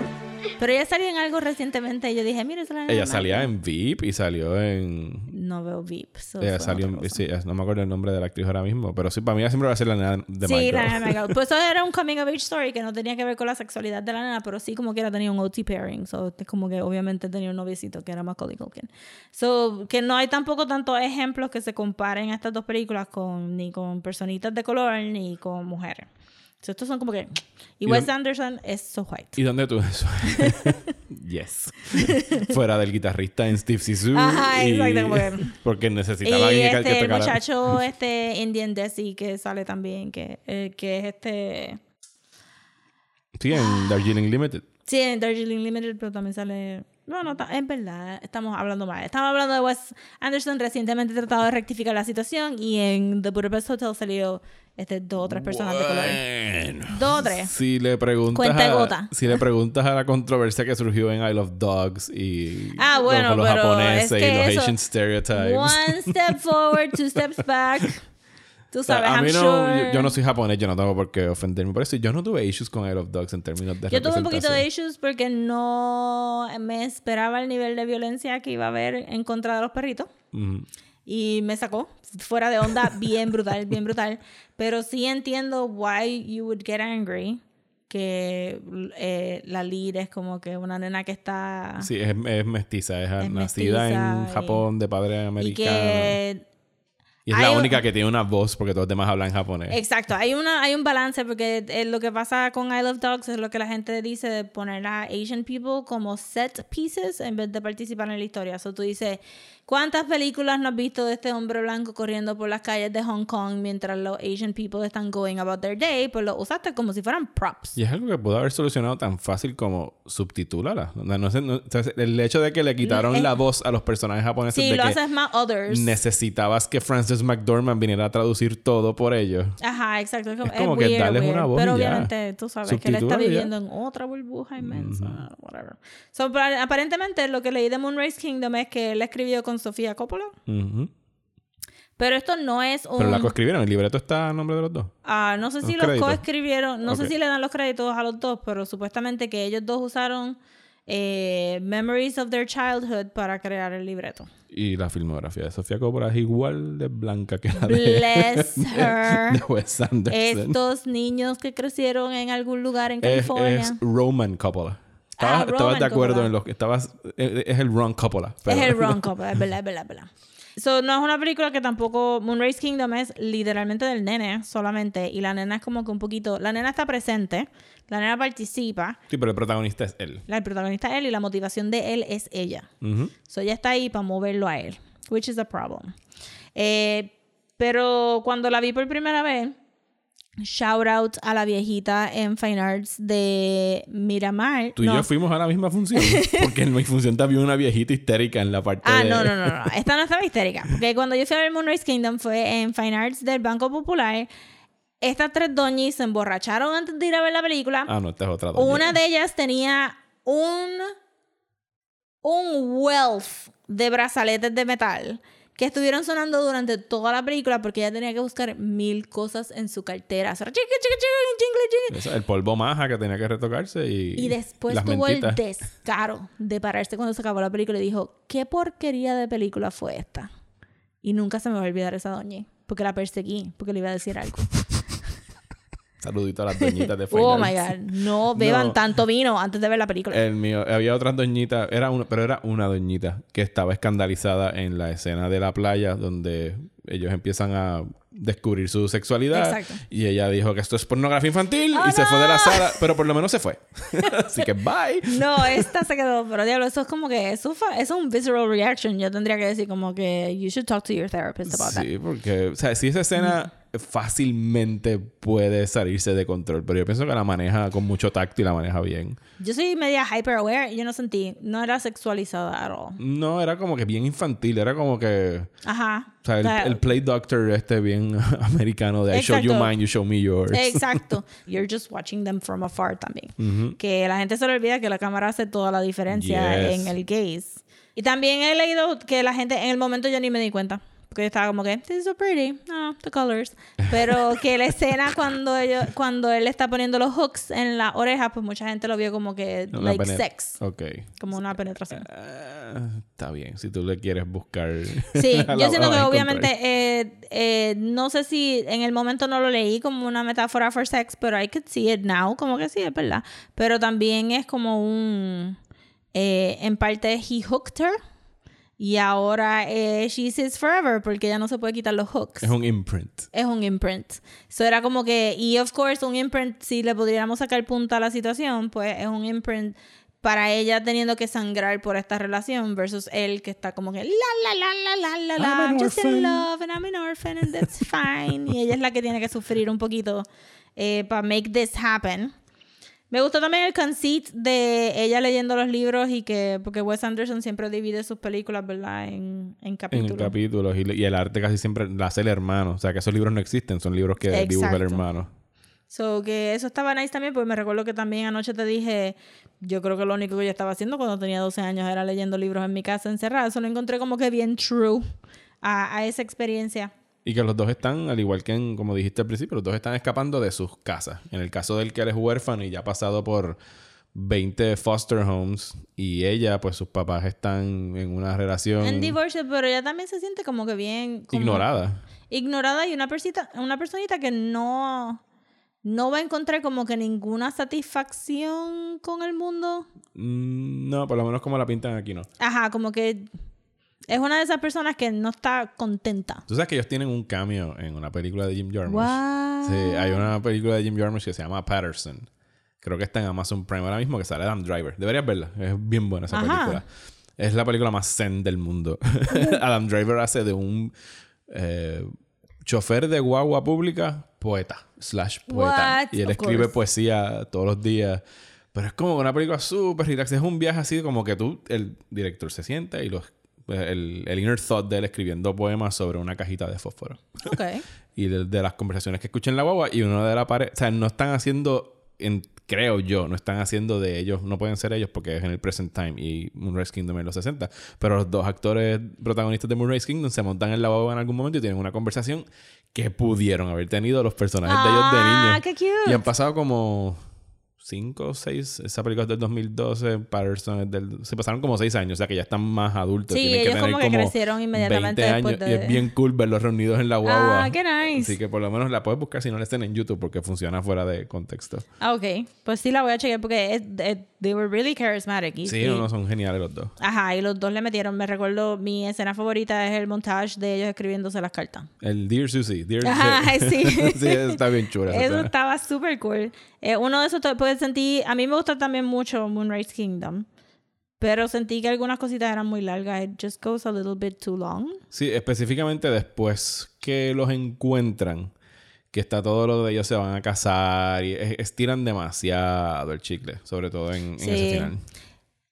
Pero ella salió en algo recientemente y yo dije, mira, esa es la Ella salía Michael". en VIP y salió en... No veo VIP. so Ella fue salió sí, no me acuerdo el nombre de la actriz ahora mismo, pero sí, para mí ella siempre va a ser la nena de Sí, la nena Michael. *laughs* Pues eso era un coming of age story que no tenía que ver con la sexualidad de la nena, pero sí como quiera tenía un OT pairing. So, es como que obviamente tenía un noviecito que era Macaulay Culkin. So, que no hay tampoco tantos ejemplos que se comparen a estas dos películas con ni con personitas de color ni con mujeres. So, estos son como que... *tsk* Y ¿Y Wes Anderson es so white. ¿Y dónde tú eso? *laughs* yes. Fuera del guitarrista en Steve Sisu. Ajá, que- *laughs* Porque necesitaba Y alguien que, que este, el tocara- muchacho este Indian Desi que sale también, que, eh, que es este... Sí, en Darjeeling Limited. Sí, en Darjeeling Limited, pero también sale. No, no, es verdad, estamos hablando mal. Estamos hablando de Wes Anderson recientemente tratado de rectificar la situación y en The Budapest Hotel salió este, dos o tres personas de color. Bueno. Dos o tres. Si le preguntas Cuenta a, gota. si le preguntas a la controversia que surgió en I Love Dogs y Ah, bueno, con los pero japoneses es y que los eso- Asian stereotypes. One step forward, two steps back. *laughs* Tú O sea, sabes, a I'm mí no, sure. yo, yo no soy japonés, yo no tengo por qué ofenderme por eso. Yo no tuve issues con I Love Dogs en términos de Yo tuve un poquito de issues porque no me esperaba el nivel de violencia que iba a haber en contra de los perritos. Ujú. Y me sacó fuera de onda bien brutal, bien brutal. Pero sí entiendo why you would get angry. Que eh, la lead es como que una nena que está... Sí, es, es mestiza, es, Es nacida en mestiza y- Japón de padre y americano. que... Y es hay la un- única que tiene una voz porque todos los demás hablan japonés. Exacto, hay, una, hay un balance porque eh, lo que pasa con I Love Dogs es lo que la gente dice de poner a Asian people como set pieces en vez de participar en la historia. So tú dices, ¿cuántas películas no has visto de este hombre blanco corriendo por las calles de Hong Kong mientras los Asian people están going about their day? Pues lo usaste como si fueran props. Y es algo que pudo haber solucionado tan fácil como subtitúlala. No, no no- el hecho de que le quitaron es- la voz a los personajes japoneses Si de lo que haces más others. necesitabas que Frances McDormand viniera a traducir todo por ellos. Ajá, exacto. Es como, Es como que darles weird. una voz Pero y ya. obviamente tú sabes que él está y ya. viviendo en otra burbuja inmensa. Whatever. So, aparentemente lo que leí de Moonrise Kingdom es que él escribió con Sofía Coppola. Pero esto no es un... Pero la coescribieron, el libreto está a nombre de los dos. Ah, no sé si Los coescribieron, no sé si le dan los créditos a los dos, pero supuestamente que ellos dos usaron eh, Memories of Their Childhood para crear el libreto. Y la filmografía de Sofía Coppola es igual de blanca que la de, Bless *laughs* de- her. de Wes Anderson. Estos niños que crecieron en algún lugar en es, California. es Roman Coppola. Ah, Estabas, estabas de acuerdo Coppola. en lo que estabas. eh, Es el Ron Coppola. pero- Es el Ron *laughs* Coppola, es verdad, es verdad, es verdad. So, no es una película que tampoco. Moonrise Kingdom es literalmente del nene solamente. Y la nena es como que un poquito. La nena está presente, la nena participa. Sí, pero el protagonista es él. La, el protagonista es él y la motivación de él es ella. Ujú. So, ella está ahí para moverlo a él, which is a problem. Eh, pero cuando la vi por primera vez, shout out a la viejita en Fine Arts de Miramar. Tú y No. yo fuimos a la misma función. *laughs* Porque en mi función también una viejita histérica en la parte Ah, de... no, no, no, no. Esta no estaba histérica. Porque cuando yo fui a ver Moonrise Kingdom fue en Fine Arts del Banco Popular. Estas tres doñis se emborracharon antes de ir a ver la película. Ah, no, esta es otra. doña. Una de ellas tenía un, un wealth de brazaletes de metal que estuvieron sonando durante toda la película porque ella tenía que buscar mil cosas en su cartera. El polvo maja que tenía que retocarse y. Y después las tuvo el descaro de pararse cuando se acabó la película y dijo, ¿qué porquería de película fue esta? Y nunca se me va a olvidar esa doña, porque la perseguí, porque le iba a decir algo. Saludito a las *laughs* doñitas de Final oh my god, no beban No. tanto vino antes de ver la película. El mío, había otras doñitas, era una, pero era una doñita que estaba escandalizada en la escena de la playa donde ellos empiezan a descubrir su sexualidad Exacto. y ella dijo que esto es pornografía infantil ¡Oh, y se fue de la sala, pero por lo menos se fue. *laughs* Así que bye. No, esta se quedó, pero diablo, eso es como que, eso, es un visceral reaction. Yo tendría que decir como que, you should talk to your therapist about that. Sí, porque, o sea, si esa escena fácilmente puede salirse de control, pero yo pienso que la maneja con mucho tacto y la maneja bien. Yo soy media hyper aware y yo no sentí, no era sexualizada at all. No, era como que bien infantil, era como que, Ajá. o sea, el, el play doctor este bien *laughs* americano de I show you Exacto. mine, you show me yours. Exacto. *laughs* You're just watching them from afar también. Que la gente se le olvida que la cámara hace toda la diferencia Yes. en el gaze. Y también he leído que la gente, en el momento yo ni me di cuenta. Porque estaba como que, this is so pretty. Oh, the colors. Pero que la escena cuando ellos, cuando él está poniendo los hooks en la oreja, pues mucha gente lo vio como que, Una like sex. Ok. Como una penetración. Ah, está bien, si tú le quieres buscar. Sí, *laughs* yo siento que obviamente, eh, eh, no sé si en el momento no lo leí como una metáfora for sex, pero I could see it now, como que sí, es verdad. Pero también es como un, eh, en parte, he hooked her y ahora eh, she's his forever porque ya no se puede quitar los hooks. Es un imprint. Es un imprint. So era como que, y of course, un imprint, si le pudiéramos sacar punta a la situación, pues es un imprint para ella teniendo que sangrar por esta relación versus él que está como que la la la la la la la just in love and I'm an orphan and that's fine y ella es la que tiene que sufrir un poquito eh, para make this happen me gustó también el conceit de ella leyendo los libros y que porque Wes Anderson siempre divide sus películas verdad en, en En capítulos capítulos. Y, y el arte casi siempre la hace el hermano. O sea, que esos libros no existen, son libros que dibuja el Exacto. hermano. So que eso estaba nice también, porque me recuerdo que también anoche te dije, yo creo que lo único que yo estaba haciendo cuando tenía 12 años era leyendo libros en mi casa encerrada. Eso lo encontré como que bien true a, a esa experiencia. Y que los dos están, al igual que en, como dijiste al principio, los dos están escapando de sus casas. En el caso del que él es huérfano y ya ha pasado por 20 foster homes y ella, pues sus papás están en una relación En divorcio, pero ella también se siente como que bien... como- ignorada. Ignorada y una, persita, una personita que no, no va a encontrar como que ninguna satisfacción con el mundo. Mm, No, por lo menos como la pintan aquí, no. Ajá, como que es una de esas personas que no está contenta. Tú sabes que ellos tienen un cameo en una película de Jim Jarmusch. What? Sí, hay una película de Jim Jarmusch que se llama Patterson. Creo que está en Amazon Prime ahora mismo que sale Adam Driver. Deberías verla. Es bien buena esa Ajá. película. Es la película más zen del mundo. *laughs* *laughs* Adam Driver hace de un eh, chofer de guagua pública, poeta, slash poeta. What? Y él Of escribe course. poesía todos los días. Pero es como una película súper relax. Es un viaje así como que tú, el director se sienta y los, el, el inner thought de él escribiendo poemas sobre una cajita de fósforo Ok. *laughs* y de, de las conversaciones que escuchan en la guagua y uno de la pared, o sea, no están haciendo, en- creo yo, no están haciendo de ellos, no pueden ser ellos porque es en el present time y Moonrise Kingdom en los 60, pero los dos actores protagonistas de Moonrise Kingdom se montan en la guagua en algún momento y tienen una conversación que pudieron haber tenido los personajes de ellos de Ah, niños. qué cute. Y han pasado como cinco o seis, esa película es del 2012, Patterson es del... Se pasaron como seis años, o sea que ya están más adultos. Sí, tienen ellos tener como que crecieron inmediatamente 20 años y es bien cool verlos reunidos en la guagua. Ah, qué nice. Así que por lo menos la puedes buscar si no la estén en YouTube porque funciona fuera de contexto. Ah, ok. Pues sí la voy a chequear porque es- es- they were really charismatic. Y, Sí, y- no, son geniales los dos. Ajá, y los dos le metieron. Me recuerdo, mi escena favorita es el montage de ellos escribiéndose las cartas. El Dear Susie, Dear Ajá, *laughs* sí. *laughs* sí, está bien chula. Eso estaba súper cool. Eh, uno de esos, pues sentí, a mí me gusta también mucho Moonrise Kingdom, pero sentí que algunas cositas eran muy largas. It just goes a little bit too long. Sí, específicamente después que los encuentran, que está todo lo de ellos se van a casar y es- estiran demasiado el chicle, sobre todo en, en Sí. ese final.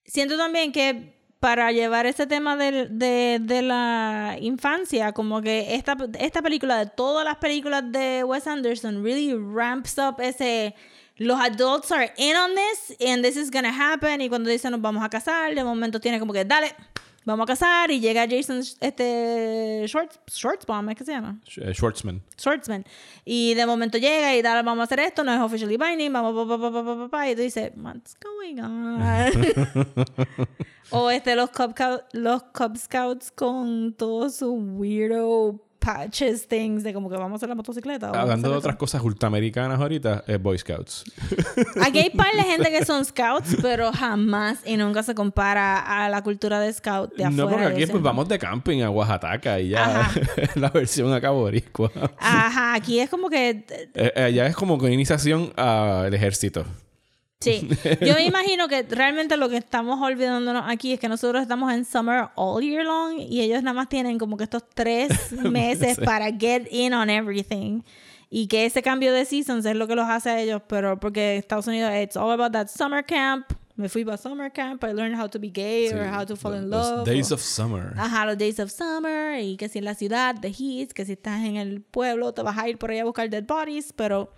Siento también que para llevar ese tema de la infancia, como que esta, esta película, de todas las películas de Wes Anderson, really ramps up ese... Los adults are in on this and this is gonna happen. Y cuando dicen nos vamos a casar, de momento tiene como que, dale, vamos a casar y llega Jason este Shorts, Shortsbomb, ¿es que se llama? Sh- eh, Schwartzman. Schwartzman. Y de momento llega y dale, vamos a hacer esto, no es officially binding, vamos, pa, pa, pa, pa, pa, pa, pa, y tú dices, what's going on? *laughs* o este, los Cub, los Cub Scouts con todos sus weirdo patches things de como que vamos a hacer la motocicleta. Hablando de otras cosas ultraamericanas ahorita, es Boy Scouts. *laughs* Aquí hay par de gente que son *laughs* scouts, pero jamás y nunca se compara a la cultura de scout de afuera. no, porque aquí pues vamos de camping a Oaxaca y ya *laughs* la versión acá boricua. Ajá, aquí es como que Eh, eh, allá es como con iniciación al ejército. Sí, *laughs* yo me imagino que realmente lo que estamos olvidándonos aquí es que nosotros estamos en summer all year long y ellos nada más tienen como que estos tres *laughs* meses para get in on everything y que ese cambio de seasons es lo que los hace a ellos, pero porque Estados Unidos it's all about that summer camp. Me fui para summer camp, I learned how to be gay or how to fall in Los love. Days o- of Summer. Ajá, los days of summer y que si en la ciudad, the heat, que si estás en el pueblo te vas a ir por ahí a buscar dead bodies, pero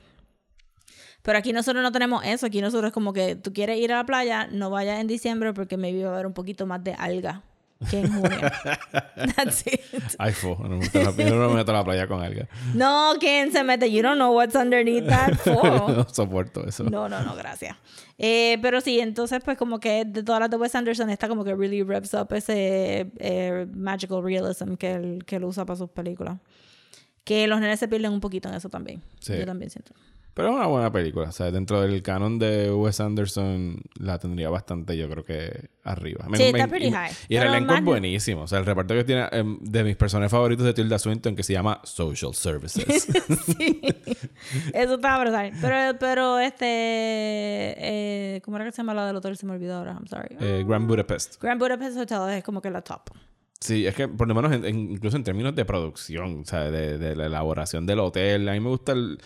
pero aquí nosotros no tenemos eso, aquí nosotros es como que tú quieres ir a la playa, no vayas en diciembre porque me va a haber un poquito más de alga que en junio. *laughs* That's it. Ay, fo, no me la- yo no me meto a la playa con alga. No, ¿quién se mete? You don't know what's underneath that *laughs* for. no soporto eso. No, no, no, gracias. Eh, pero sí, entonces pues como que de todas las de Wes Anderson está como que really reps up ese eh, magical realism que él, que él usa para sus películas. Que los nenes se pierden un poquito en eso también. Sí. Yo también siento. Pero es una buena película. O sea, dentro del canon de Wes Anderson la tendría bastante, yo creo que arriba. Sí, está pretty y- high. Y el elenco es buenísimo. O sea, el reparto que tiene em, de mis personajes favoritos de Tilda Swinton que se llama Social Services. *laughs* sí. Eso estaba brutal. Pero, pero este. Eh, ¿Cómo era que se llama la del hotel? Se me olvidó ahora. I'm sorry. Eh, Grand Budapest. Grand Budapest Hotel es como que la top. Sí, es que por lo menos en- en- incluso en términos de producción, o sea, de, de la elaboración del hotel, a mí me gusta el-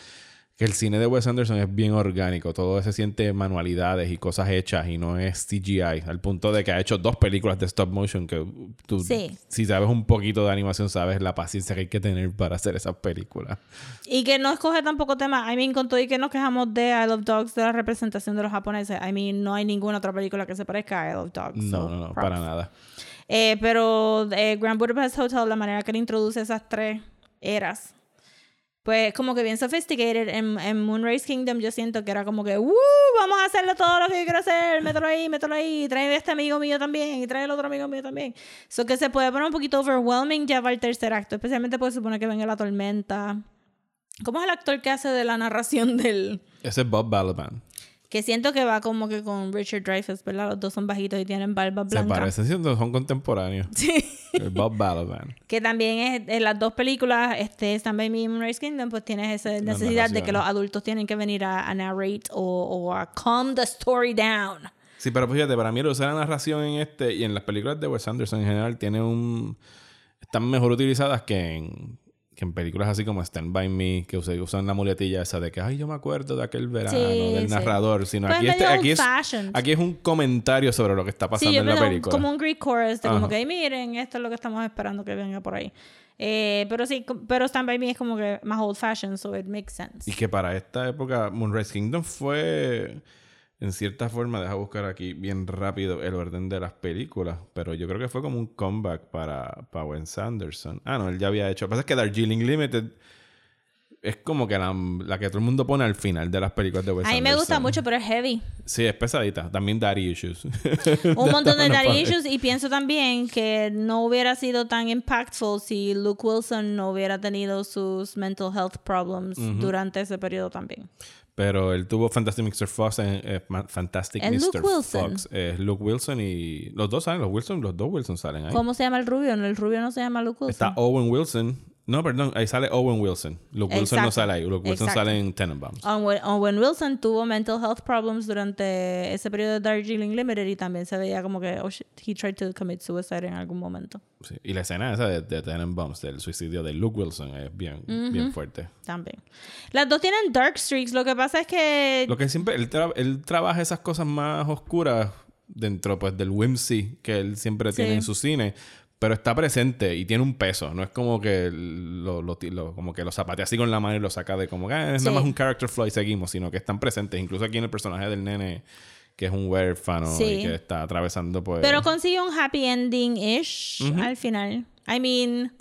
que el cine de Wes Anderson es bien orgánico, todo se siente manualidades y cosas hechas y no es CGI, al punto de que ha hecho dos películas de stop motion que tú, Sí. si sabes un poquito de animación, sabes la paciencia que hay que tener para hacer esas películas. Y que no escoge tampoco temas. I mean, con todo y que nos quejamos de I Love Dogs, de la representación de los japoneses. I mean, no hay ninguna otra película que se parezca a I Love Dogs. No, so, no, no, props. para nada. Eh, pero eh, Grand Budapest Hotel, la manera que le introduce esas tres eras, pues como que bien sophisticated. En, en Moonrise Kingdom yo siento que era como que, ¡uh! Vamos a hacerle todo lo que yo quiero hacer, mételo ahí, mételo ahí, trae este amigo mío también, y trae el otro amigo mío también. Eso que se puede poner un poquito overwhelming ya va el tercer acto, especialmente porque supone que venga la tormenta. ¿Cómo es el actor que hace de la narración del...? Ese es Bob Balaban. Que siento que va como que con Richard Dreyfuss, ¿verdad? Los dos son bajitos y tienen barba Se blanca. parecen, siendo- son contemporáneos. *laughs* Sí. El Bob Balaban. Que también es en las dos películas, este, Stand By Me y Moonrise Kingdom, pues tienes esa necesidad de que los adultos tienen que venir a, a narrate o, o a calm the story down. Sí, pero fíjate, para mí el usar la narración en este y en las películas de Wes Anderson en general tiene un... Están mejor utilizadas que en, que en películas así como Stand By Me, que usa- usan la muletilla esa de que, ay, yo me acuerdo de aquel verano, Sí, del sí. narrador, sino aquí, este, aquí, es, aquí es un comentario sobre lo que está pasando Sí, en la película. como un Greek chorus, de como que, miren, esto es lo que estamos esperando que venga por ahí. Eh, pero sí, pero Stand By Me es como que más old fashioned, so it makes sense. Y que para esta época Moonrise Kingdom fue, en cierta forma, deja buscar aquí bien rápido el orden de las películas, pero yo creo que fue como un comeback para, para Wes Anderson. Ah, no, él ya había hecho. Lo que pasa es que Darjeeling Limited es como que la, la que todo el mundo pone al final de las películas de Wes A mí Anderson. me gusta mucho, pero es heavy. Sí, es pesadita. También Daddy Issues. *laughs* Un montón de daddy issues y pienso también que no hubiera sido tan impactful si Luke Wilson no hubiera tenido sus mental health problems durante ese periodo también. Pero él tuvo Fantastic Mr. Fox en eh, Fantastic ¿Es Mr. Luke Wilson? Fox. Es Luke Wilson y los dos salen, los Wilson, los dos Wilson salen ahí. ¿Cómo se llama el rubio? El rubio no se llama Luke Wilson. Está Owen Wilson. No, perdón, ahí sale Owen Wilson. Luke Wilson no Exacto. sale ahí. Luke Wilson Exacto. sale en Tenenbaums. Owen, Owen Wilson tuvo mental health problems durante ese periodo de Darjeeling Limited y también se veía como que oh shit, he tried to commit suicide en algún momento. Sí. Y la escena esa de, de Tenenbaums, del suicidio de Luke Wilson, es bien, bien fuerte. También. Las dos tienen dark streaks. Lo que pasa es que Lo que siempre, él, tra- él trabaja esas cosas más oscuras dentro pues del whimsy que él siempre tiene Sí. en su cine. Pero está presente y tiene un peso. No es como que lo, lo, lo- como que lo zapatea así con la mano y lo saca de como que "Ah, es Sí. nada más un character flaw y seguimos, sino que están presentes. Incluso aquí en el personaje del nene que es un huérfano Sí. y que está atravesando pues Pero consigue un happy ending-ish al final. I mean,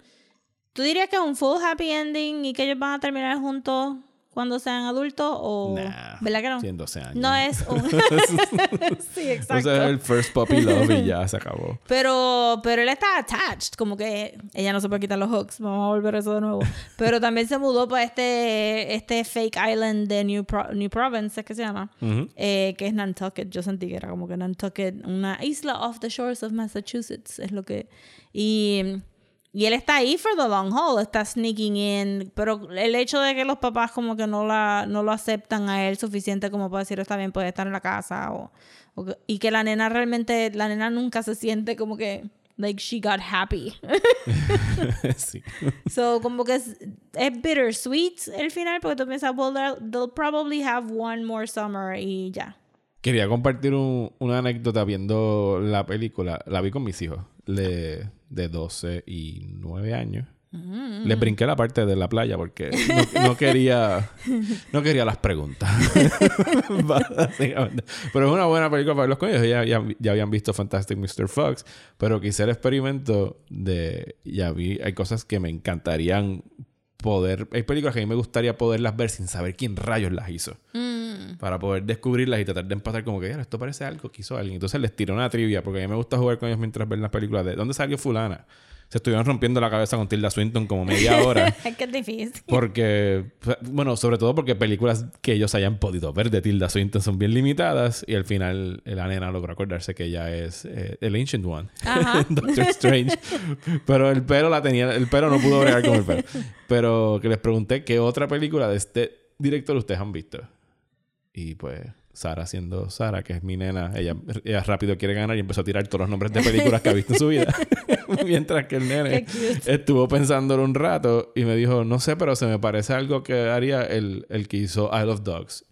¿tú dirías que es un full happy ending y que ellos van a terminar juntos cuando sean adultos? O, Nah, ¿Verdad que no? tiene 12 años. No es un... *laughs* *laughs* sí, O exacto. sea, es el first puppy love y ya se acabó. Pero, pero él está attached, como que ella no se puede quitar los hooks, vamos a volver a eso de nuevo. *laughs* Pero también se mudó para este, este fake island de New, Pro- New Province, es que se llama, eh, que es Nantucket. Yo sentí que era como que Nantucket, una isla off the shores of Massachusetts, es lo que... Y, y él está ahí for the long haul, está sneaking in, pero el hecho de que los papás como que no, la, no lo aceptan a él suficiente como para decir, está bien, puede estar en la casa, o, o y que la nena realmente, la nena nunca se siente como que, like, she got happy. *laughs* sí. *laughs* so, como que es, es bittersweet el final, porque tú piensas, well, they'll, they'll probably have one more summer y ya. Quería compartir un- una anécdota viendo la película. La vi con mis hijos de, de 12 y 9 años. Les brinqué la parte de la playa porque no, no quería no quería las preguntas. *laughs* Pero es una buena película para los coños. Ya, ya, ya habían visto Fantastic Mr. Fox, pero quise el experimento de... Ya vi, hay cosas que me encantarían poder... Hay películas que a mí me gustaría poderlas ver sin saber quién rayos las hizo para poder descubrirlas y tratar de empatar como que "Mira, esto parece algo que hizo alguien. Entonces les tiré una trivia porque a mí me gusta jugar con ellos mientras ven las películas de ¿dónde salió fulana? Se estuvieron rompiendo la cabeza con Tilda Swinton como media hora. *laughs* Difícil. Porque, bueno, sobre todo porque películas que ellos hayan podido ver de Tilda Swinton son bien limitadas y al final la nena logró acordarse que ella es eh, el Ancient One. *laughs* Doctor Strange. Pero el pelo la tenía, el pelo no pudo bregar con el pelo. Pero que les pregunté qué otra película de este director ustedes han visto. Y pues Sara siendo Sara, que es mi nena, ella, ella rápido quiere ganar y empezó a tirar todos los nombres de películas que ha visto en su vida. *laughs* Mientras que el nene estuvo pensándolo un rato y me dijo, no sé, pero se me parece algo que haría el, el que hizo Isle of Dogs.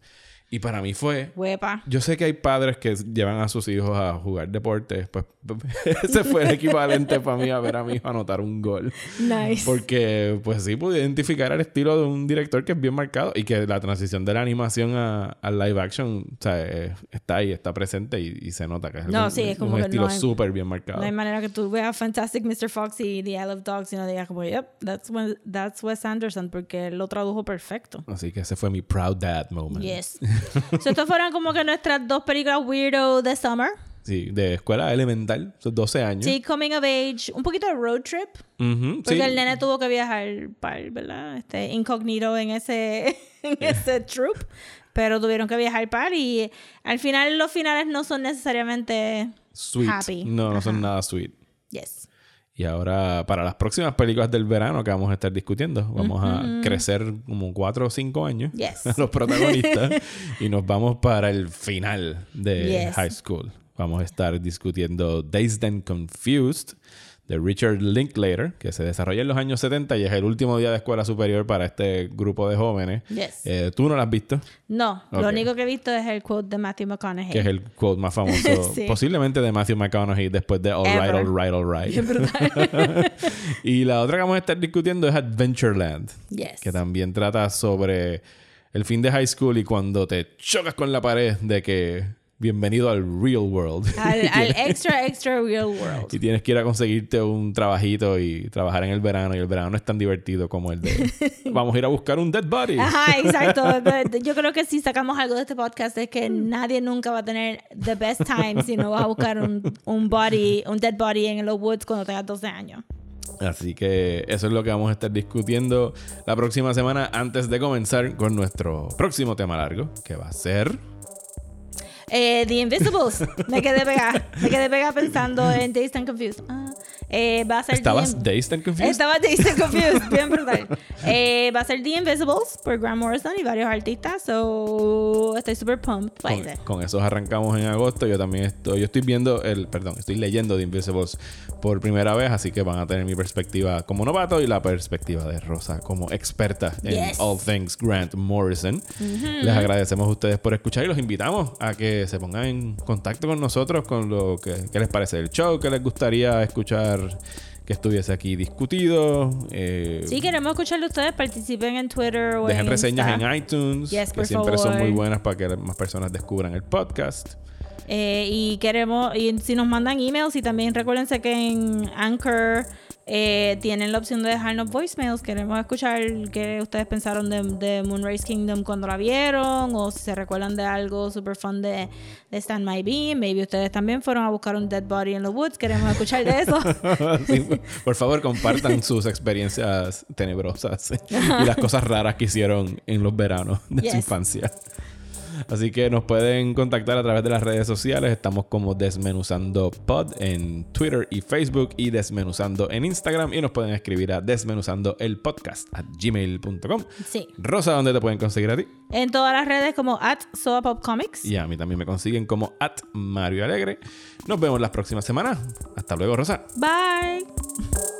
Y para mí fue... Huepa. Yo sé que hay padres que llevan a sus hijos a jugar deportes. Pues *laughs* ese fue el equivalente para mí a ver a mi hijo anotar un gol. Nice. Porque, pues sí, pude identificar el estilo de un director que es bien marcado y que la transición de la animación a, al live action, o sea, está ahí, está presente y, y se nota que es, No, un, sí, es como un que estilo no súper bien marcado. No hay manera que tú veas Fantastic Mr. Fox y The Isle of Dogs y no digas como, yep, that's, Wes- that's Wes Anderson, porque él lo tradujo perfecto. Así que ese fue mi proud dad moment. Yes. *laughs* *laughs* so, estas fueron como que nuestras dos películas weirdo de summer. Sí, de escuela elemental, son 12 años. Sí, coming of age, un poquito de road trip, Ujú, porque sí. el nene tuvo que viajar para, ¿verdad? Este, incognito en ese, *laughs* en ese troop, pero tuvieron que viajar para y al final los finales no son necesariamente Sweet. happy. No, no son Ajá. nada sweet. Yes. Y ahora, para las próximas películas del verano que vamos a estar discutiendo, vamos a crecer como cuatro o cinco años Yes. a *laughs* los protagonistas *laughs* y nos vamos para el final de Yes. High School. Vamos a estar discutiendo Dazed and Confused de Richard Linklater, que se desarrolla en los años 70 y es el último día de escuela superior para este grupo de jóvenes. Yes. Eh, Tú no lo has visto, No, lo único que he visto es el quote de Matthew McConaughey. que es el quote más famoso, *laughs* Sí. posiblemente de Matthew McConaughey después de All Ever. Right, All Right, *laughs* All Right. *laughs* y la otra que vamos a estar discutiendo es Adventureland, Yes. que también trata sobre el fin de high school y cuando te chocas con la pared de que bienvenido al real world. Al, *laughs* extra, extra real world. y tienes que ir a conseguirte un trabajito y trabajar en el verano. Y el verano no es tan divertido como el de *laughs* vamos a ir a buscar un dead body. Ajá, exacto. *laughs* Pero Yo creo que si sacamos algo de este podcast es que nadie nunca va a tener the best time si no vas a buscar un, un body, un dead body en los woods cuando tengas 12 años. Así que eso es lo que vamos a estar discutiendo la próxima semana antes de comenzar con nuestro próximo tema largo, que va a ser... Eh, The Invisibles. Me quedé pegada. Me quedé pegada pensando en Dazed and Confused. Ah, eh, va a ser The ¿Estabas dazed and confused? Estaba Dazed and Confused. *laughs* Bien brutal. Eh, va a ser The Invisibles por Grant Morrison y varios artistas. So, estoy super pumped. Con, con esos arrancamos en agosto. Yo también estoy, yo estoy viendo el, perdón, estoy leyendo The Invisibles por primera vez, así que van a tener mi perspectiva como novato y la perspectiva de Rosa como experta en Yes. all things Grant Morrison. Les agradecemos a ustedes por escuchar y los invitamos a que se pongan en contacto con nosotros con lo que, que les parece del show, que les gustaría escuchar que estuviese aquí discutido. eh, Sí, queremos escucharlo ustedes. Participen en Twitter o Dejen en reseñas Insta. en iTunes, Yes, que siempre son muy buenas para que más personas descubran el podcast. Eh, y queremos, y si nos mandan emails, y también recuérdense que en Anchor eh, tienen la opción de dejarnos voicemails. Queremos escuchar qué ustedes pensaron de, de Moonrise Kingdom cuando la vieron, o si se recuerdan de algo super fun de, de Stand My Beam. Maybe ustedes también fueron a buscar un dead body en los woods. Queremos escuchar de eso. *laughs* Sí, por favor, compartan sus experiencias tenebrosas *laughs* y las cosas raras que hicieron en los veranos de su infancia. Así que nos pueden contactar a través de las redes sociales. Estamos como Desmenuzando Pod en Twitter y Facebook y Desmenuzando en Instagram. Y nos pueden escribir a desmenuzando el podcast a gmail.com. sí. Rosa, ¿dónde te pueden conseguir a ti? En todas las redes como at Comics. Y a mí también me consiguen como at Mario Alegre. Nos vemos las próximas semanas. Hasta luego, Rosa. Bye.